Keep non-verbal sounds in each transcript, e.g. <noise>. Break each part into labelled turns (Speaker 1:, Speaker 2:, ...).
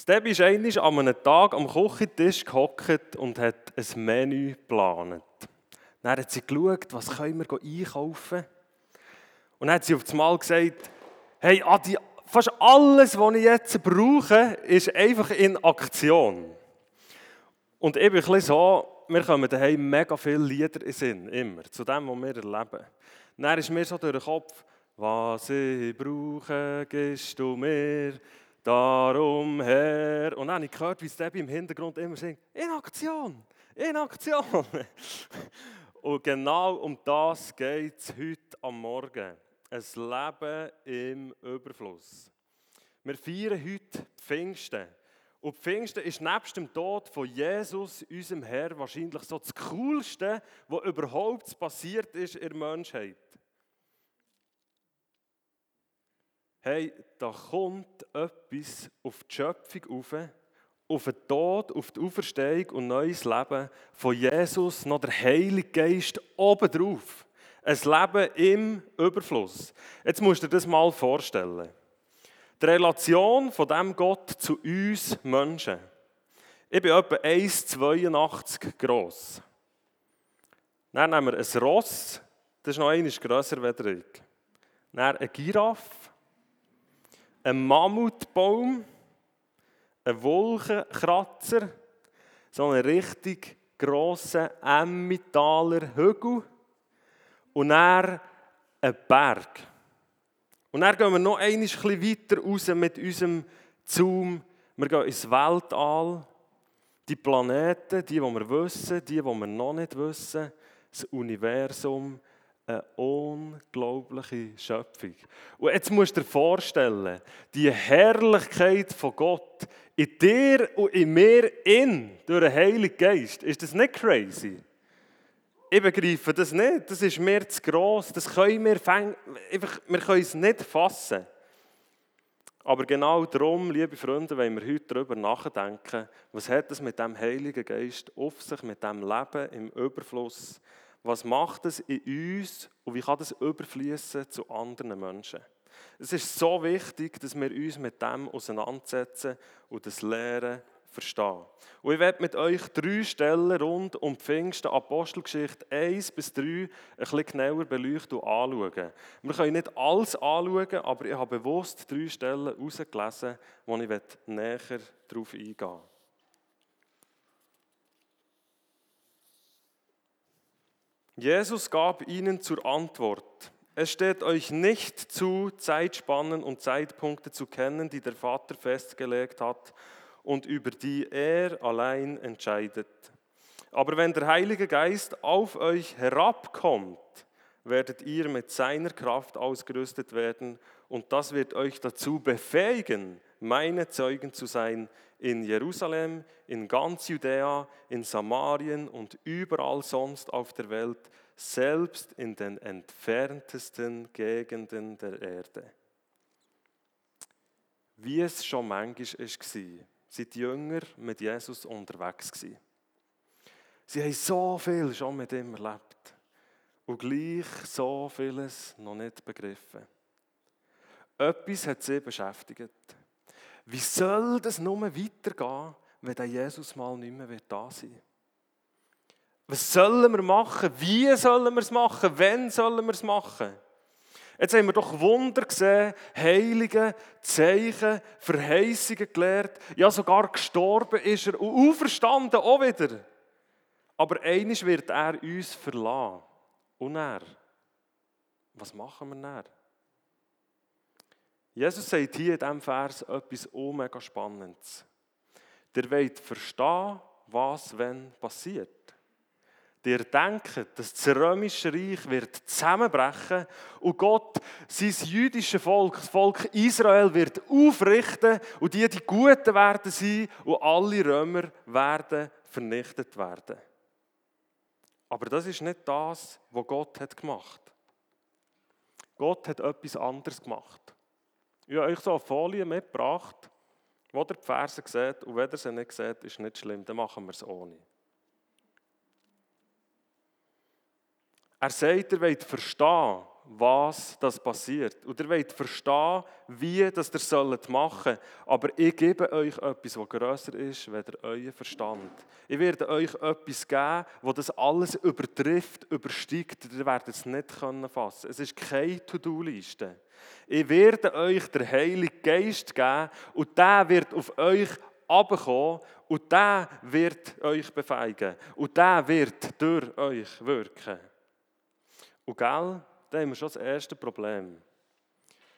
Speaker 1: Stebby ist einmal an einem Tag am Küchentisch gehockt und hat ein Menü geplant. Dann hat sie geschaut, was können wir einkaufen. Und dann hat sie auf einmal gesagt, hey Adi, fast alles, was ich jetzt brauche, ist einfach in Aktion. Und ich bin ein so, wir kommen daheim mega viele Lieder in Sinn, immer, zu dem, was wir erleben. Dann ist mir so durch den Kopf, was ich brauche, gibst du mir, darum her. Und dann habe ich gehört, wie Debbie im Hintergrund immer singt, in Aktion, in Aktion. <laughs> Und genau um das geht es heute am Morgen. Ein Leben im Überfluss. Wir feiern heute Pfingsten. Und Pfingsten ist nebst dem Tod von Jesus, unserem Herr, wahrscheinlich so das Coolste, was überhaupt passiert ist in der Menschheit. Hey, da kommt etwas auf die Schöpfung auf, auf den Tod, auf die Auferstehung und neues Leben von Jesus, noch der Heilige Geist obendrauf. Ein Leben im Überfluss. Jetzt musst du dir das mal vorstellen. Die Relation von dem Gott zu uns Menschen. Ich bin etwa 1,82 groß. Dann nehmen wir ein Ross, das ist noch einmal grösser als ich. Dann eine Giraffe, ein Mammutbaum, ein Wolkenkratzer, so einen richtig grossen Emmentaler Hügel und dann ein Berg. Und dann gehen wir noch ein bisschen weiter raus mit unserem Zoom. Wir gehen ins Weltall, die Planeten, die, die wir wissen, die, die wir noch nicht wissen, das Universum, eine unglaubliche Schöpfung. Und jetzt musst du dir vorstellen, die Herrlichkeit von Gott in dir und in mir in, durch den Heiligen Geist. Ist das nicht crazy? Ich begreife das nicht. Das ist mir zu gross. Das können wir, einfach, wir können es nicht fassen. Aber genau darum, liebe Freunde, wollen wir heute darüber nachdenken, was hat es mit dem Heiligen Geist auf sich, mit dem Leben im Überfluss? Was macht es in uns und wie kann das überfließen zu anderen Menschen? Es ist so wichtig, dass wir uns mit dem auseinandersetzen und das Lehren verstehen. Und ich werde mit euch drei Stellen rund um die Pfingsten Apostelgeschichte 1 bis 3 ein bisschen genauer beleuchten und anschauen. Wir können nicht alles anschauen, aber ich habe bewusst drei Stellen herausgelesen, wo ich näher darauf eingehen will. Jesus gab ihnen zur Antwort, es steht euch nicht zu, Zeitspannen und Zeitpunkte zu kennen, die der Vater festgelegt hat und über die er allein entscheidet. Aber wenn der Heilige Geist auf euch herabkommt, werdet ihr mit seiner Kraft ausgerüstet werden und das wird euch dazu befähigen, meine Zeugen zu sein in Jerusalem, in ganz Judäa, in Samarien und überall sonst auf der Welt, selbst in den entferntesten Gegenden der Erde. Wie es schon manchmal war, sind die Jünger mit Jesus unterwegs gewesen. Sie haben so viel schon mit ihm erlebt und gleich so vieles noch nicht begriffen. Etwas hat sie beschäftigt. Wie soll das nur weitergehen, wenn der Jesus mal nicht mehr da sein wird? Was sollen wir machen? Wie sollen wir es machen? Wann sollen wir es machen? Jetzt haben wir doch Wunder gesehen, Heilige, Zeichen, Verheißungen gelehrt. Ja, sogar gestorben ist er und auferstanden auch wieder. Aber eines wird er uns verlassen. Und er, was machen wir dann? Jesus sagt hier in diesem Vers etwas mega Spannendes. Der wollt verstehen, was wenn passiert. Der denkt, dass das römische Reich wird zusammenbrechen und Gott sein jüdisches Volk, das Volk Israel, wird aufrichten und die die Guten werden sein und alle Römer werden vernichtet werden. Aber das ist nicht das, was Gott hat gemacht. Gott hat etwas anderes gemacht. Ich habe euch so eine Folie mitgebracht, wo ihr die Verse seht und wenn ihr sie nicht seht, ist nicht schlimm, dann machen wir es ohne. Er sagt, er will verstehen, was das passiert. Und ihr wollt verstehen, wie das ihr sollt machen Aber ich gebe euch etwas, was grösser ist, als euer Verstand. Ich werde euch etwas geben, das das alles übertrifft, übersteigt. Ihr werdet es nicht fassen können Es ist keine To-Do-Liste. Ich werde euch den Heiligen Geist geben und der wird auf euch abkommen und der wird euch befeigen und der wird durch euch wirken. Und gell, da haben wir schon das erste Problem.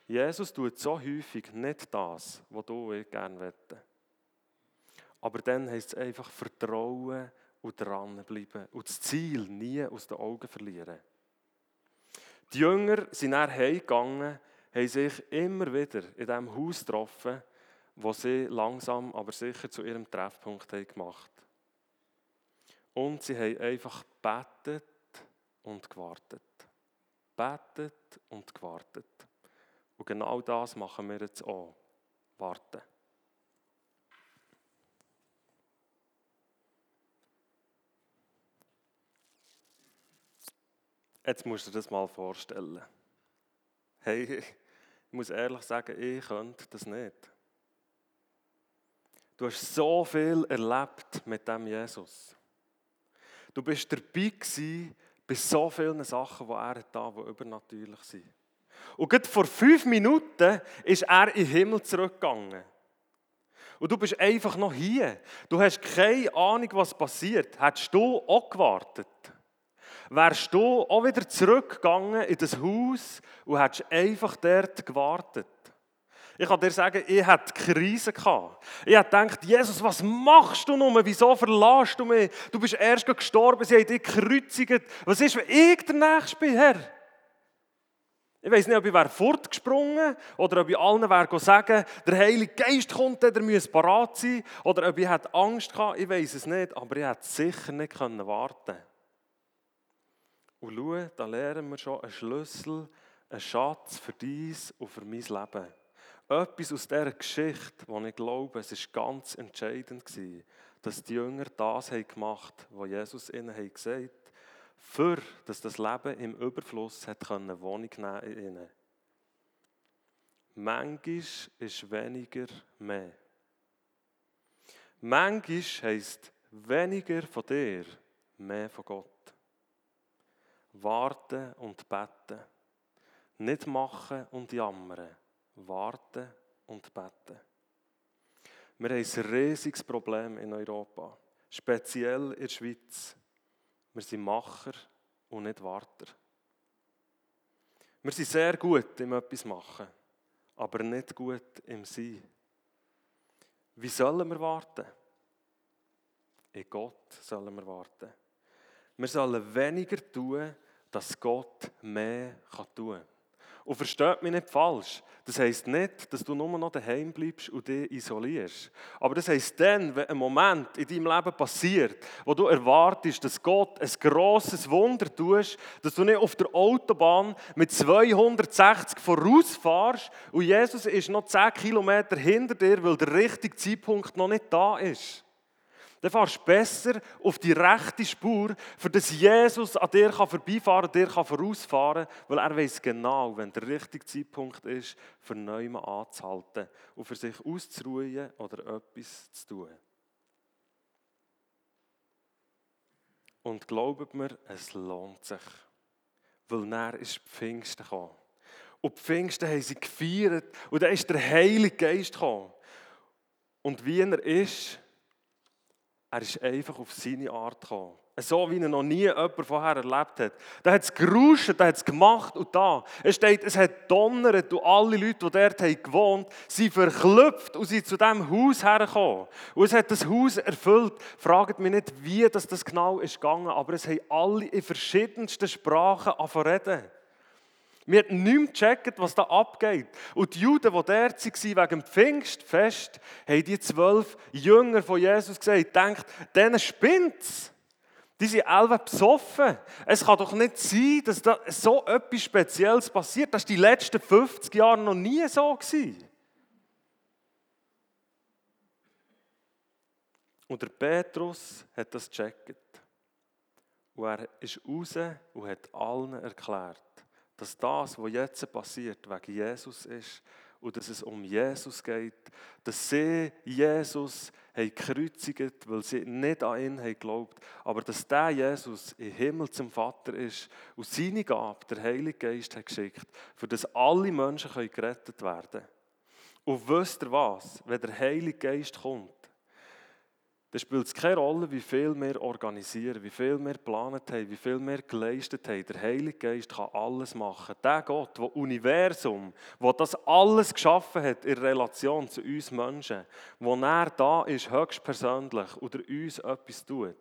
Speaker 1: Jesus tut so häufig nicht das, was du gerne wette. Aber dann heißt es einfach Vertrauen und dranbleiben und das Ziel nie aus den Augen verlieren. Die Jünger sind nach heimgegangen, haben sich immer wieder in diesem Haus getroffen, wo sie langsam, aber sicher zu ihrem Treffpunkt haben gemacht Und sie haben einfach gebetet und gewartet. Betet und gewartet. Und genau das machen wir jetzt auch. Warten. Jetzt musst du dir das mal vorstellen. Hey, ich muss ehrlich sagen, ich könnte das nicht. Du hast so viel erlebt mit dem Jesus. Du bist dabei gewesen bei so vielen Sachen, die er da, die übernatürlich sind. Und gerade vor fünf Minuten ist er in den Himmel zurückgegangen. Und du bist einfach noch hier. Du hast keine Ahnung, was passiert. Hättest du auch gewartet? Wärst du auch wieder zurückgegangen in das Haus und hättest einfach dort gewartet? Ich kann dir sagen, ich hatte Krise. Ich habe gedacht, Jesus, was machst du nun? Wieso verlässt du mich? Du bist erst gestorben, sie haben dich gekreuzigt. Was ist, wenn ich der Nächste bin, Herr? Ich weiß nicht, ob ich wäre fortgesprungen oder ob ich allen wäre sagen, der Heilige Geist kommt, der muss parat sein. Oder ob ich Angst hatte, ich weiß es nicht, aber ich hätte sicher nicht warten Und schau, da lernen wir schon einen Schlüssel, einen Schatz für dies und für mein Leben etwas aus dieser Geschichte, wo ich glaube, es ist ganz entscheidend war, dass die Jünger das gemacht haben, was Jesus ihnen gesagt hat, für dass das Leben im Überfluss hat können Wohnung nehmen in ihnen. Manchmal ist weniger mehr. Manchmal heisst weniger von dir, mehr von Gott. Warten und beten. Nicht machen und jammern warten und beten. Wir haben ein riesiges Problem in Europa, speziell in der Schweiz. Wir sind Macher und nicht Warter. Wir sind sehr gut im etwas machen, aber nicht gut im Sein. Wie sollen wir warten? In Gott sollen wir warten. Wir sollen weniger tun, dass Gott mehr tun kann. Und versteht mich nicht falsch. Das heisst nicht, dass du nur noch daheim bleibst und dich isolierst. Aber das heisst dann, wenn ein Moment in deinem Leben passiert, wo du erwartest, dass Gott ein grosses Wunder tust, dass du nicht auf der Autobahn mit 260 vorausfährst und Jesus ist noch 10 Kilometer hinter dir, weil der richtige Zeitpunkt noch nicht da ist. Dann fährst du besser auf die rechte Spur, für das Jesus an dir vorbeifahren kann, dir vorausfahren kann, weil er weiß genau, wenn der richtige Zeitpunkt ist, für Neumann anzuhalten und für sich auszuruhen oder etwas zu tun. Und glaubt mir, es lohnt sich. Weil er ist Pfingsten gekommen. Und Pfingsten haben sie gefeiert und dann ist der Heilige Geist gekommen. Und wie er ist, er ist einfach auf seine Art gekommen. So wie er noch nie jemand vorher erlebt hat. Da hat es geruscht, da hat es gemacht und da. Es steht, es hat donnert und alle Leute, die dort gewohnt haben, sind verklüpft und sind zu diesem Haus hergekommen. Und es hat das Haus erfüllt. Fragt mich nicht, wie das, genau ist gegangen, aber es haben alle in verschiedensten Sprachen angefangen wir haben nicht gecheckt, was da abgeht. Und die Juden, die dort waren, wegen dem Pfingstfest, haben die zwölf Jünger von Jesus gesagt, denkt, denen spinnt Die sind alle besoffen. Es kann doch nicht sein, dass da so etwas Spezielles passiert. Das war die letzten 50 Jahre noch nie so. Gewesen. Und der Petrus hat das gecheckt. Und er ist raus und hat allen erklärt, dass das, was jetzt passiert, wegen Jesus ist und dass es um Jesus geht, dass sie Jesus haben gekreuzigt, weil sie nicht an ihn haben geglaubt, aber dass der Jesus im Himmel zum Vater ist und seine Gabe, der Heilige Geist, hat geschickt, für dass alle Menschen gerettet werden können. Und wisst ihr was? Wenn der Heilige Geist kommt, dann spielt es keine Rolle, wie viel wir organisieren, wie viel wir geplant haben, wie viel wir geleistet haben. Der Heilige Geist kann alles machen. Der Gott, der Universum, der das alles geschaffen hat in Relation zu uns Menschen, wo er da ist, höchstpersönlich oder uns etwas tut,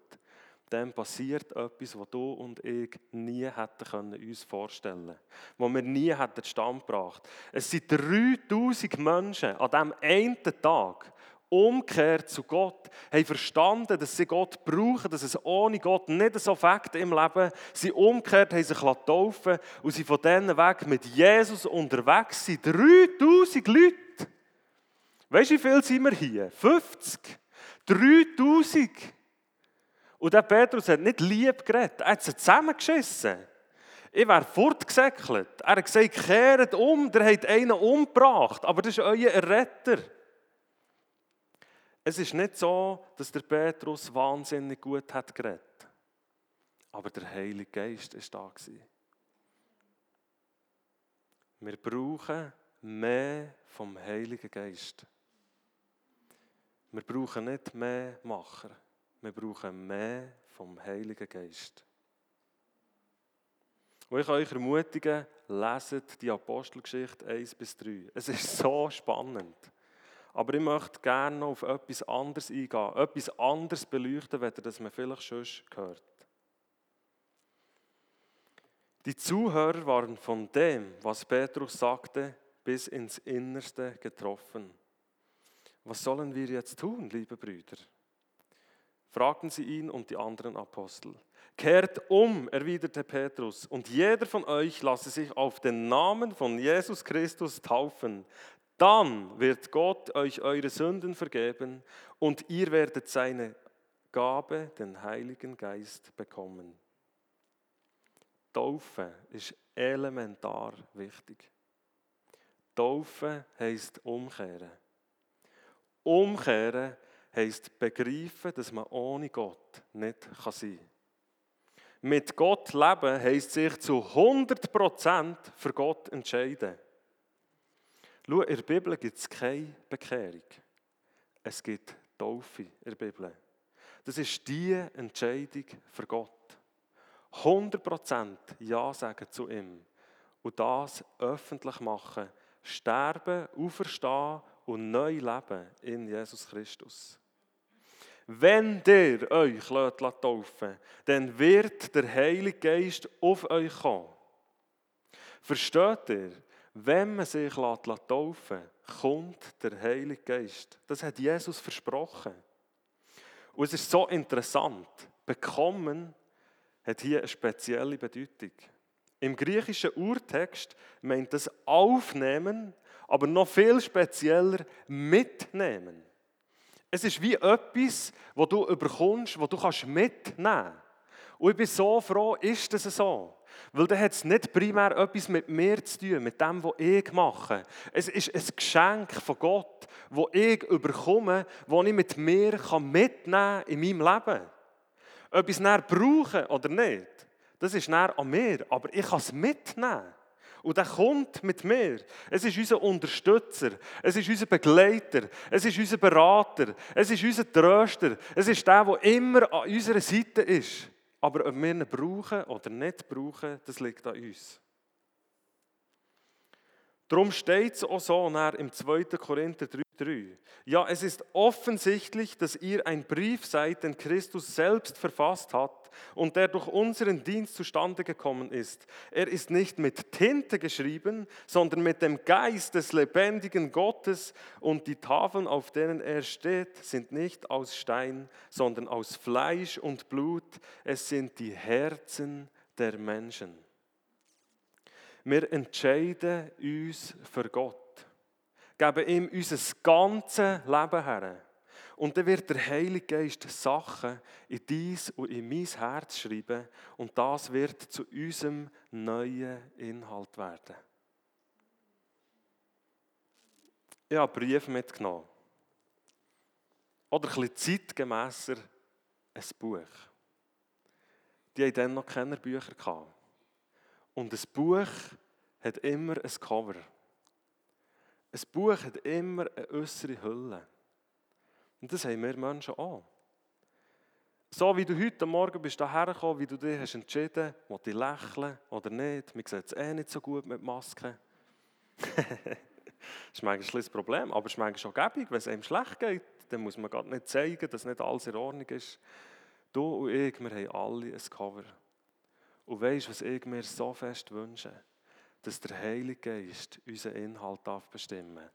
Speaker 1: dann passiert etwas, was du und ich nie hätten können uns vorstellen können. Was wir nie hätten Stand gebracht. Es sind 3000 Menschen an diesem einen Tag, umkehrt zu Gott, haben verstanden, dass sie Gott brauchen, dass es ohne Gott nicht so fängt im Leben. Sie umkehrt, haben sich taufen und sie von denen weg mit Jesus unterwegs sind. 3000 Leute. Weißt du, wie viel sind wir hier? 50? 3000. Und der Petrus hat nicht lieb geredet, er hat sie zusammengeschissen. Ich wäre fortgesäckelt. Er hat gesagt, kehrt um, der hat einen umgebracht, aber das ist euer Retter. Es ist nicht so, dass der Petrus wahnsinnig gut hat geredet. Aber der Heilige Geist ist da. Wir brauchen mehr vom Heiligen Geist. Wir brauchen nicht mehr Macher. Wir brauchen mehr vom Heiligen Geist. Und ich kann euch ermutigen, leset die Apostelgeschichte 1 bis 3. Es ist so spannend. Aber ich möchte gerne noch auf etwas anderes eingehen, etwas anderes beleuchten, wenn das man vielleicht schon gehört. Die Zuhörer waren von dem, was Petrus sagte, bis ins Innerste getroffen. Was sollen wir jetzt tun, liebe Brüder? fragten sie ihn und die anderen Apostel. Kehrt um, erwiderte Petrus, und jeder von euch lasse sich auf den Namen von Jesus Christus taufen, dann wird Gott euch eure Sünden vergeben und ihr werdet seine Gabe, den Heiligen Geist, bekommen. Taufe ist elementar wichtig. Taufe heißt umkehren. Umkehren heißt begreifen, dass man ohne Gott nicht sein kann. Mit Gott leben heißt sich zu 100% für Gott entscheiden. Schau, in der Bibel gibt es keine Bekehrung. Es gibt Taufe in der Bibel. Das ist die Entscheidung für Gott. 100% Ja sagen zu ihm und das öffentlich machen, sterben, auferstehen und neu leben in Jesus Christus. Wenn ihr euch taufen dann wird der Heilige Geist auf euch kommen. Versteht ihr? Wenn man sich taufen lässt, kommt der Heilige Geist. Das hat Jesus versprochen. Und es ist so interessant. Bekommen hat hier eine spezielle Bedeutung. Im griechischen Urtext meint das aufnehmen, aber noch viel spezieller mitnehmen. Es ist wie etwas, wo du überkommst, wo du kannst mitnehmen. Und ich bin so froh, ist das so. Weil dann hat es nicht primär etwas mit mir zu tun, mit dem, was ich mache. Es ist ein Geschenk von Gott, das ich überkomme, das ich mit mir mitnehmen kann in meinem Leben. Ob ich es näher brauche oder nicht, das ist näher an mir, aber ich kann es mitnehmen. Und er kommt mit mir. Es ist unser Unterstützer, es ist unser Begleiter, es ist unser Berater, es ist unser Tröster, es ist der, der immer an unserer Seite ist. Aber ob wir ihn brauchen oder nicht brauchen, das liegt an uns. Darum steht es auch so im 2. Korinther 3,3. Ja, es ist offensichtlich, dass ihr ein Brief seid, den Christus selbst verfasst hat und der durch unseren Dienst zustande gekommen ist. Er ist nicht mit Tinte geschrieben, sondern mit dem Geist des lebendigen Gottes und die Tafeln, auf denen er steht, sind nicht aus Stein, sondern aus Fleisch und Blut. Es sind die Herzen der Menschen. Wir entscheiden uns für Gott, geben ihm unser ganzes Leben her. Und dann wird der Heilige Geist Sachen in dies und in mein Herz schreiben und das wird zu unserem neuen Inhalt werden. Ich habe Briefe mitgenommen. Oder ein bisschen zeitgemässer ein Buch. Die hatten dann noch keine Bücher. Und ein Buch hat immer ein Cover. Ein Buch hat immer eine äußere Hülle. Und das haben wir Menschen auch. So wie du heute Morgen bist hierher wie du dich hast entschieden, ob ich lächeln oder nicht. Man sieht es eh nicht so gut mit Masken. das <laughs> ist manchmal ein Problem, aber es ist manchmal schon gäbig, wenn es einem schlecht geht, dann muss man gar nicht zeigen, dass nicht alles in Ordnung ist. Du und ich, wir haben alle ein Cover. Und weißt du, was ich mir so fest wünsche? Dass der Heilige Geist unseren Inhalt bestimmen darf.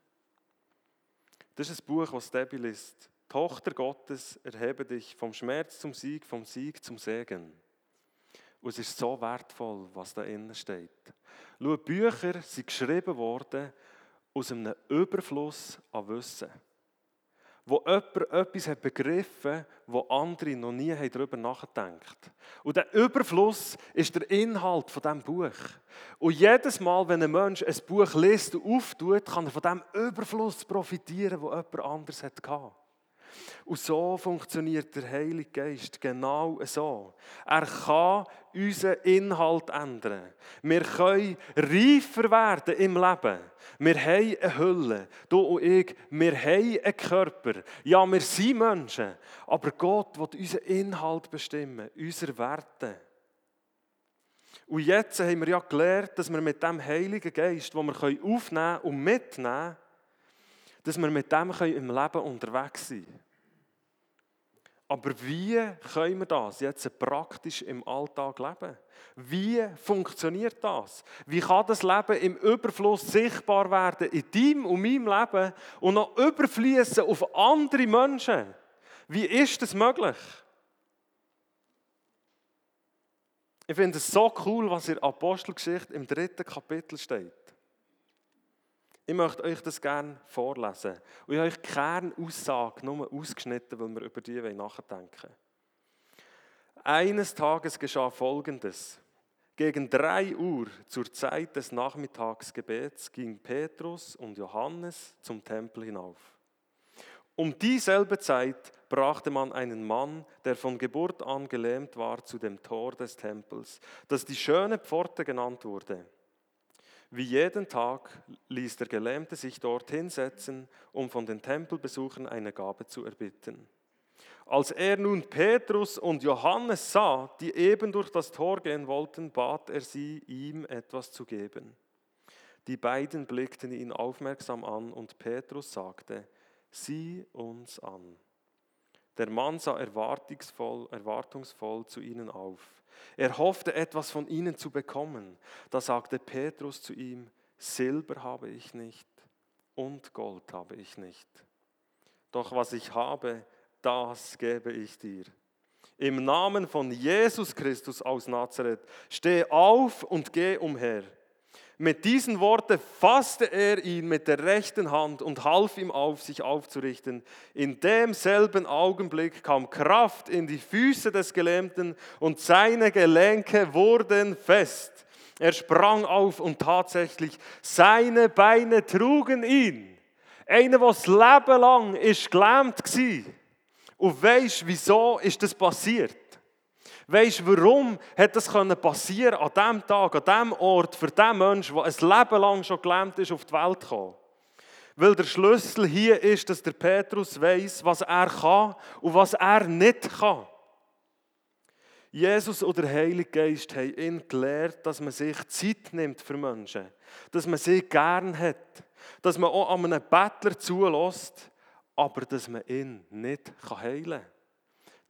Speaker 1: Das ist ein Buch, das Debbie liest. Tochter Gottes, erhebe dich vom Schmerz zum Sieg, vom Sieg zum Segen. Und es ist so wertvoll, was da innen steht. Schau, Bücher sind geschrieben worden aus einem Überfluss an Wissen. Wo jemand etwas hat begriffen wo andere noch nie darüber nachgedacht Und der Überfluss ist der Inhalt von diesem Buch. Und jedes Mal, wenn ein Mensch ein Buch liest und auftut, kann er von diesem Überfluss profitieren, wo jemand anderes hatte. Und so funktioniert der Heilige Geist genau so. Er kann unseren Inhalt ändern. Wir können reifer werden im Leben. Wir haben eine Hülle. Du und ich, wir haben einen Körper. Ja, wir sind Menschen. Aber Gott will unseren Inhalt bestimmen, unsere Werte. Und jetzt haben wir ja gelernt, dass wir mit dem Heiligen Geist, den wir aufnehmen und mitnehmen können, dass wir mit dem im Leben unterwegs sein können. Aber wie können wir das jetzt praktisch im Alltag leben? Wie funktioniert das? Wie kann das Leben im Überfluss sichtbar werden in deinem und meinem Leben und noch überfließen auf andere Menschen? Wie ist das möglich? Ich finde es so cool, was in Apostelgeschichte im dritten Kapitel steht. Ich möchte euch das gerne vorlesen. Und ich habe euch keine Aussage nur ausgeschnitten, weil wir über die nachdenken Eines Tages geschah Folgendes. Gegen drei Uhr zur Zeit des Nachmittagsgebets ging Petrus und Johannes zum Tempel hinauf. Um dieselbe Zeit brachte man einen Mann, der von Geburt an gelähmt war, zu dem Tor des Tempels, das die schöne Pforte genannt wurde. Wie jeden Tag ließ der Gelähmte sich dort hinsetzen, um von den Tempelbesuchern eine Gabe zu erbitten. Als er nun Petrus und Johannes sah, die eben durch das Tor gehen wollten, bat er sie, ihm etwas zu geben. Die beiden blickten ihn aufmerksam an und Petrus sagte, sieh uns an. Der Mann sah erwartungsvoll, erwartungsvoll zu ihnen auf. Er hoffte etwas von ihnen zu bekommen. Da sagte Petrus zu ihm, Silber habe ich nicht und Gold habe ich nicht. Doch was ich habe, das gebe ich dir. Im Namen von Jesus Christus aus Nazareth, steh auf und geh umher. Mit diesen Worten fasste er ihn mit der rechten Hand und half ihm auf, sich aufzurichten. In demselben Augenblick kam Kraft in die Füße des Gelähmten und seine Gelenke wurden fest. Er sprang auf und tatsächlich, seine Beine trugen ihn. Einer, der das Leben lang ist gelähmt war. Und weisst, wieso ist das passiert? Weißt du, warum hat das passieren an diesem Tag, an diesem Ort, für den Menschen, der ein Leben lang schon gelähmt ist, auf die Welt gekommen? Weil der Schlüssel hier ist, dass der Petrus weiß, was er kann und was er nicht kann. Jesus und der Heilige Geist haben ihn gelehrt, dass man sich Zeit nimmt für Menschen, dass man sie gern hat, dass man auch an einen Bettler zulässt, aber dass man ihn nicht heilen kann.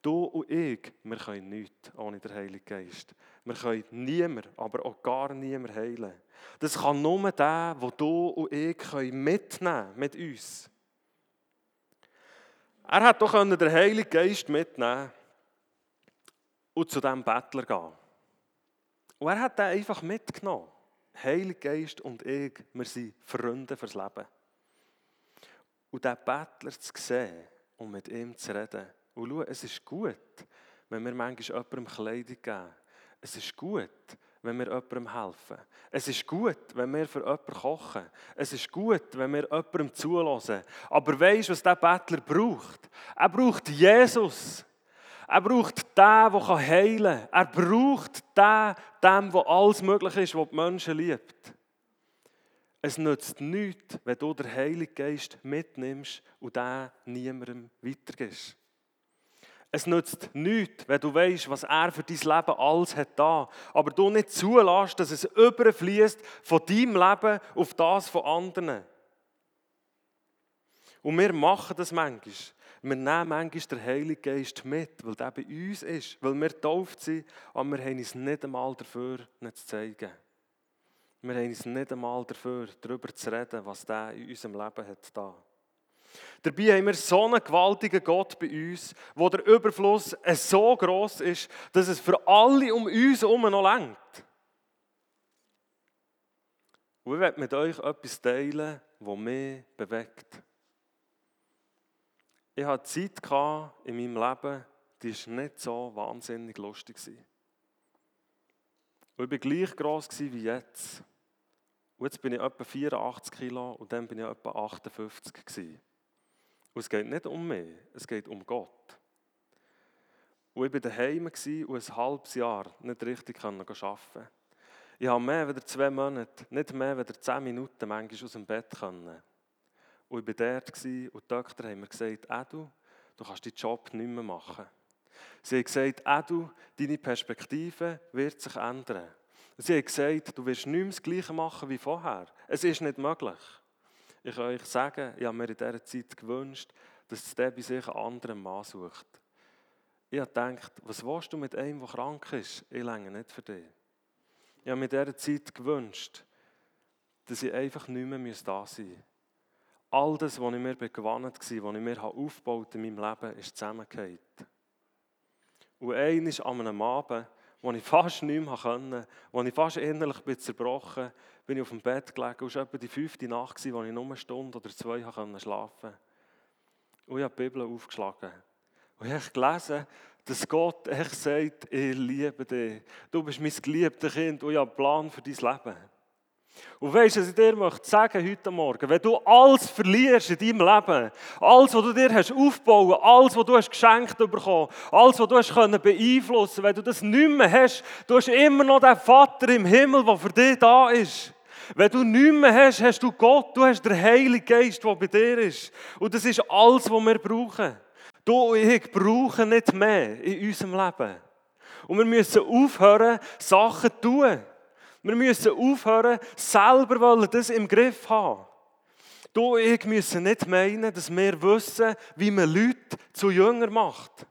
Speaker 1: Du und ich, wir können nichts ohne den Heiligen Geist. Wir können niemand, aber auch gar niemand heilen. Das kann nur der, wo du und ich können mitnehmen mit uns. Er hat doch den Heiligen Geist mitnehmen und zu diesem Bettler gehen. Und er hat den einfach mitgenommen. Heiliger Geist und ich, wir sind Freunde fürs Leben. Und diesen Bettler zu sehen, um mit ihm zu reden. Und schau, es ist gut, wenn wir manchmal jemandem Kleidung geben. Es ist gut, wenn wir jemandem helfen. Es ist gut, wenn wir für jemanden kochen. Es ist gut, wenn wir jemandem zulassen. Aber weißt du, was dieser Bettler braucht? Er braucht Jesus. Er braucht den, der heilen kann. Er braucht den, dem, der alles möglich ist, der die Menschen liebt. Es nützt nichts, wenn du den Heiligen Geist mitnimmst und den niemandem weitergibst. Es nützt nichts, wenn du weißt, was er für dein Leben alles hat da, aber du nicht zulässt, dass es überfließt von deinem Leben auf das von anderen. Und wir machen das manchmal. Wir nehmen manchmal den Heiligen Geist mit, weil der bei uns ist, weil wir getauft sind, aber wir haben uns nicht einmal dafür nicht zu zeigen. Wir haben uns nicht einmal dafür, darüber zu reden, was der in unserem Leben hat da. Dabei haben wir so einen gewaltigen Gott bei uns, wo der Überfluss so groß ist, dass es für alle um uns herum noch längt. Und ich werde mit euch etwas teilen, das mich bewegt. Ich hatte Zeit in meinem Leben, die war nicht so wahnsinnig lustig. Und ich war gleich groß wie jetzt. Und jetzt bin ich etwa 84 Kilo und dann bin ich etwa 58 gewesen. Und es geht nicht um mich, es geht um Gott. Und ich war daheim und ein halbes Jahr nicht richtig arbeiten. Ich habe mehr als zwei Monate, nicht mehr als zehn Minuten manchmal aus dem Bett können. Und ich war dort und die Doktor haben mir gesagt, Edu, du kannst deinen Job nicht mehr machen. Sie haben gesagt, Edu, deine Perspektive wird sich ändern. Sie haben gesagt, du wirst nicht mehr das Gleiche machen wie vorher. Es ist nicht möglich. Ich kann euch sagen, ich habe mir in dieser Zeit gewünscht, dass Debbie sich einen anderen Mann sucht. Ich habe gedacht, was willst du mit einem, der krank ist? Ich länge nicht für dich. Ich habe mir in dieser Zeit gewünscht, dass ich einfach nicht mehr da sein muss. All das, was ich mir begewandt war, was ich mir aufgebaut in meinem Leben, ist zusammengefallen. Und eines an einem Abend, wo ich fast nicht mehr konnte, wo ich fast innerlich bin zerbrochen bin ich auf dem Bett gelegen. Es war etwa die fünfte Nacht, wo ich nur eine Stunde oder zwei schlafen konnte. Und ich habe die Bibel aufgeschlagen. Und ich habe gelesen, dass Gott echt sagt, ich liebe dich. Du bist mein geliebtes Kind und ich habe einen Plan für dein Leben. Und weißt du, was ich dir möchte sagen heute Morgen? Wenn du alles verlierst in deinem Leben, alles, was du dir hast aufgebaut, alles, was du hast geschenkt bekommen, alles, was du hast können beeinflussen, wenn du das nicht mehr hast, du hast immer noch den Vater im Himmel, der für dich da ist. Wenn du nichts mehr hast, hast du Gott, du hast den Heiligen Geist, der bei dir ist. Und das ist alles, was wir brauchen. Du und ich brauchen nicht mehr in unserem Leben. Und wir müssen aufhören, Sachen zu tun. Wir müssen aufhören, selber das im Griff haben. Du und ich müssen nicht meinen, dass wir wissen, wie man Leute zu Jünger macht.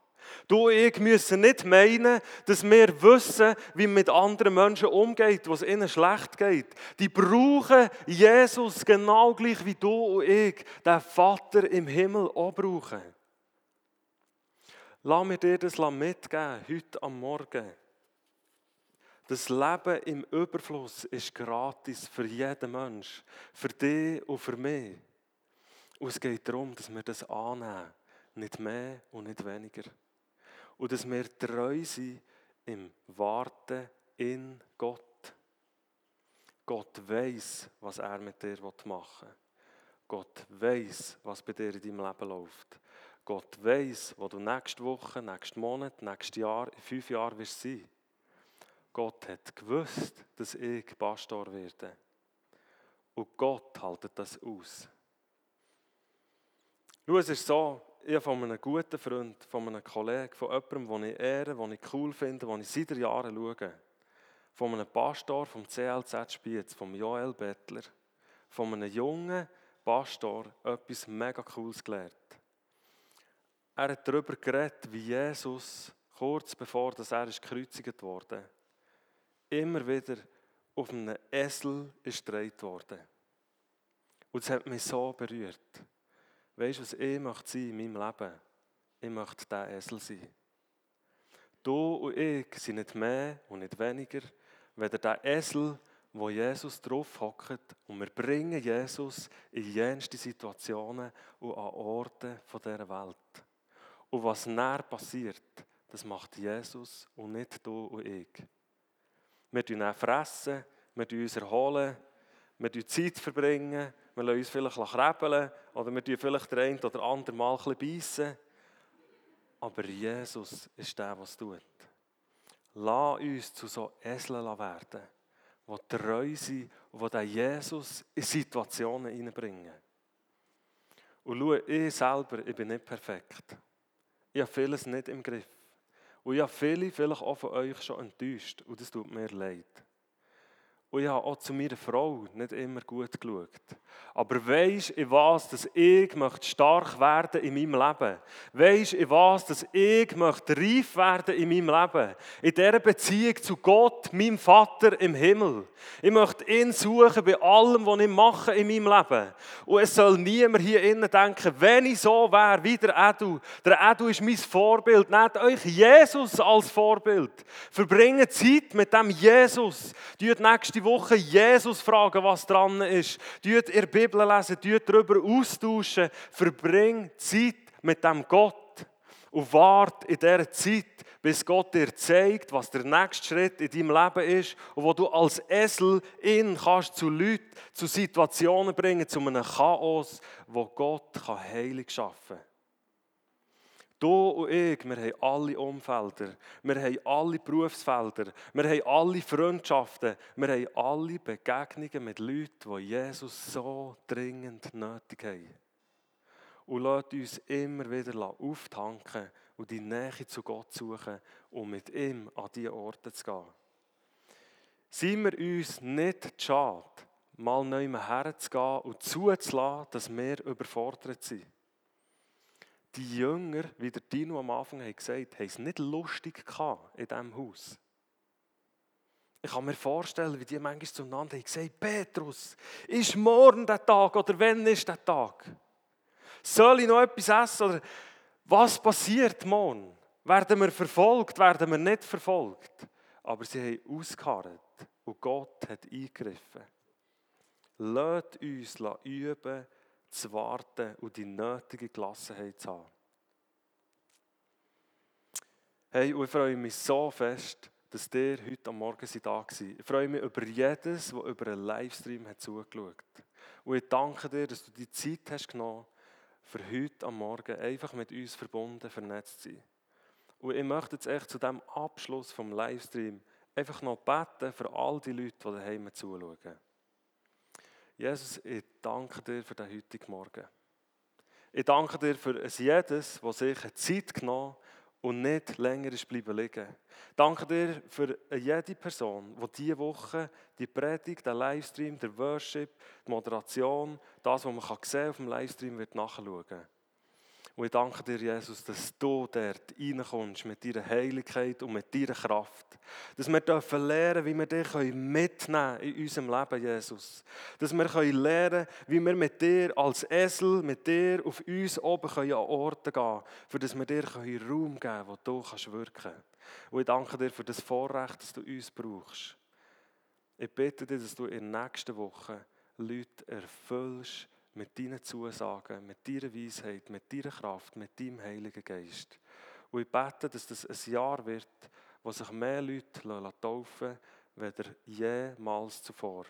Speaker 1: Du und ich müssen nicht meinen, dass wir wissen, wie man mit anderen Menschen umgeht, was ihnen schlecht geht. Die brauchen Jesus genau gleich wie du und ich, den Vater im Himmel auch brauchen. Lass mir dir das mitgeben, heute am Morgen. Das Leben im Überfluss ist gratis für jeden Mensch, für dich und für mich. Und es geht darum, dass wir das annehmen, nicht mehr und nicht weniger. Und dass wir treu sind im Warten in Gott. Gott weiß, was er mit dir machen will. Gott weiß, was bei dir in deinem Leben läuft. Gott weiß, wo du nächste Woche, nächsten Monat, nächstes Jahr, in fünf Jahren wirst sein. Gott hat gewusst, dass ich Pastor werde. Und Gott hält das aus. Schau, es ist so, ich von einem guten Freund, von einem Kollegen, von jemandem, den ich ehre, den ich cool finde, den ich seit Jahren schaue, von einem Pastor vom CLZ Spiez, vom Joel Bettler, von einem jungen Pastor etwas mega Cooles gelernt. Er hat darüber geredet, wie Jesus kurz bevor er gekreuzigt wurde, immer wieder auf einem Esel ist worden. Und es hat mich so berührt. Weißt du, was ich möchte sein in meinem Leben? Ich möchte der Esel sein. Du und ich sind nicht mehr und nicht weniger, weder der Esel, wo Jesus drauf hockt und wir bringen Jesus in jenste Situationen und an Orte dieser Welt. Und was näher passiert, das macht Jesus und nicht du und ich. Wir fressen, wir uns erholen, wir Zeit verbringen, wir lassen uns vielleicht krebeln oder wir tun vielleicht der ein oder andere Mal ein bisschen. Aber Jesus ist der, was tut. Lass uns zu so Eseln werden, die treu sind und die Jesus in Situationen hineinbringen. Und schau, ich selber, ich bin nicht perfekt. Ich habe vieles nicht im Griff. Und habe viele vielleicht auch von euch schon enttäuscht. Und das tut mir leid. Und ich habe auch zu meiner Frau nicht immer gut geschaut. Aber weisst in was, dass ich stark werden in meinem Leben? Weisst in was, dass ich reif werden in meinem Leben? In dieser Beziehung zu Gott, meinem Vater im Himmel. Ich möchte ihn suchen bei allem, was ich mache in meinem Leben. Und es soll niemand hier innen denken, wenn ich so wäre wie der Edu. Der Edu ist mein Vorbild. Nehmt euch Jesus als Vorbild. Verbringt Zeit mit dem Jesus. Tut nächste Woche Jesus fragen, was dran ist. Tut ihr Bibel lesen, tut darüber austauschen. Verbring Zeit mit dem Gott. Und wart in dieser Zeit, bis Gott dir zeigt, was der nächste Schritt in deinem Leben ist und wo du als Esel ihn kannst zu Leuten, zu Situationen bringen, zu einem Chaos, wo Gott heilig schaffen kann. Du und ich, wir haben alle Umfelder, wir haben alle Berufsfelder, wir haben alle Freundschaften, wir haben alle Begegnungen mit Leuten, die Jesus so dringend nötig haben. Und lasst uns immer wieder auftanken und die Nähe zu Gott suchen, um mit ihm an diese Orte zu gehen. Seien wir uns nicht schade, mal neu herzugehen und zuzulassen, dass wir überfordert sind die Jünger, wie der Dino am Anfang hat gesagt haben es nicht lustig in diesem Haus. Ich kann mir vorstellen, wie die manchmal zueinander haben gesagt Petrus, ist morgen der Tag oder wann ist der Tag? Soll ich noch etwas essen? Oder was passiert morgen? Werden wir verfolgt? Werden wir nicht verfolgt? Aber sie haben ausgeharrt und Gott hat eingegriffen. Lasst uns üben, zu warten und die nötige Gelassenheit zu haben. Hey, und ich freue mich so fest, dass ihr heute am Morgen da war. Ich freue mich über jedes, der über einen Livestream hat zugeschaut hat. Und ich danke dir, dass du die Zeit hast genommen für heute am Morgen einfach mit uns verbunden, vernetzt zu sein. Und ich möchte jetzt echt zu diesem Abschluss vom Livestream einfach noch beten für all die Leute, die daheim zuschauen. Jesus, ich danke dir für den heutigen Morgen. Ich danke dir für jedes, das sich Zeit genommen und nicht länger ist bleiben liegen. Danke dir für jede Person, die diese Woche die Predigt, den Livestream, der Worship, die Moderation, das, was man sehen auf dem Livestream, wird nachschauen und ich danke dir, Jesus, dass du dort reinkommst mit deiner Heiligkeit und mit deiner Kraft. Dass wir dürfen lernen, wie wir dich mitnehmen in unserem Leben, Jesus. Dass wir lernen wie wir mit dir als Esel, mit dir auf uns oben an Orte gehen können, für dass wir dir Raum geben können, wo du kannst wirken kannst. Und ich danke dir für das Vorrecht, dass du uns brauchst. Ich bitte dich, dass du in der nächsten Woche Leute erfüllst, mit deinen Zusagen, mit deiner Weisheit, mit deiner Kraft, mit deinem Heiligen Geist. Und ich bete, dass das ein Jahr wird, wo sich mehr Leute taufen lassen, jemals zuvor.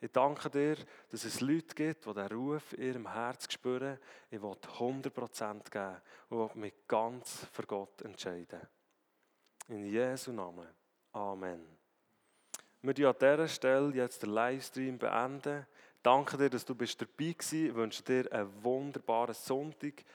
Speaker 1: Ich danke dir, dass es Leute gibt, die diesen Ruf in ihrem Herz spüren. Ich will 100% geben und will mich ganz für Gott entscheiden. In Jesu Namen. Amen. Wir beenden an dieser Stelle jetzt den Livestream beenden. Danke dir, dass du bist dabei bist. Ich wünsche dir einen wunderbaren Sonntag.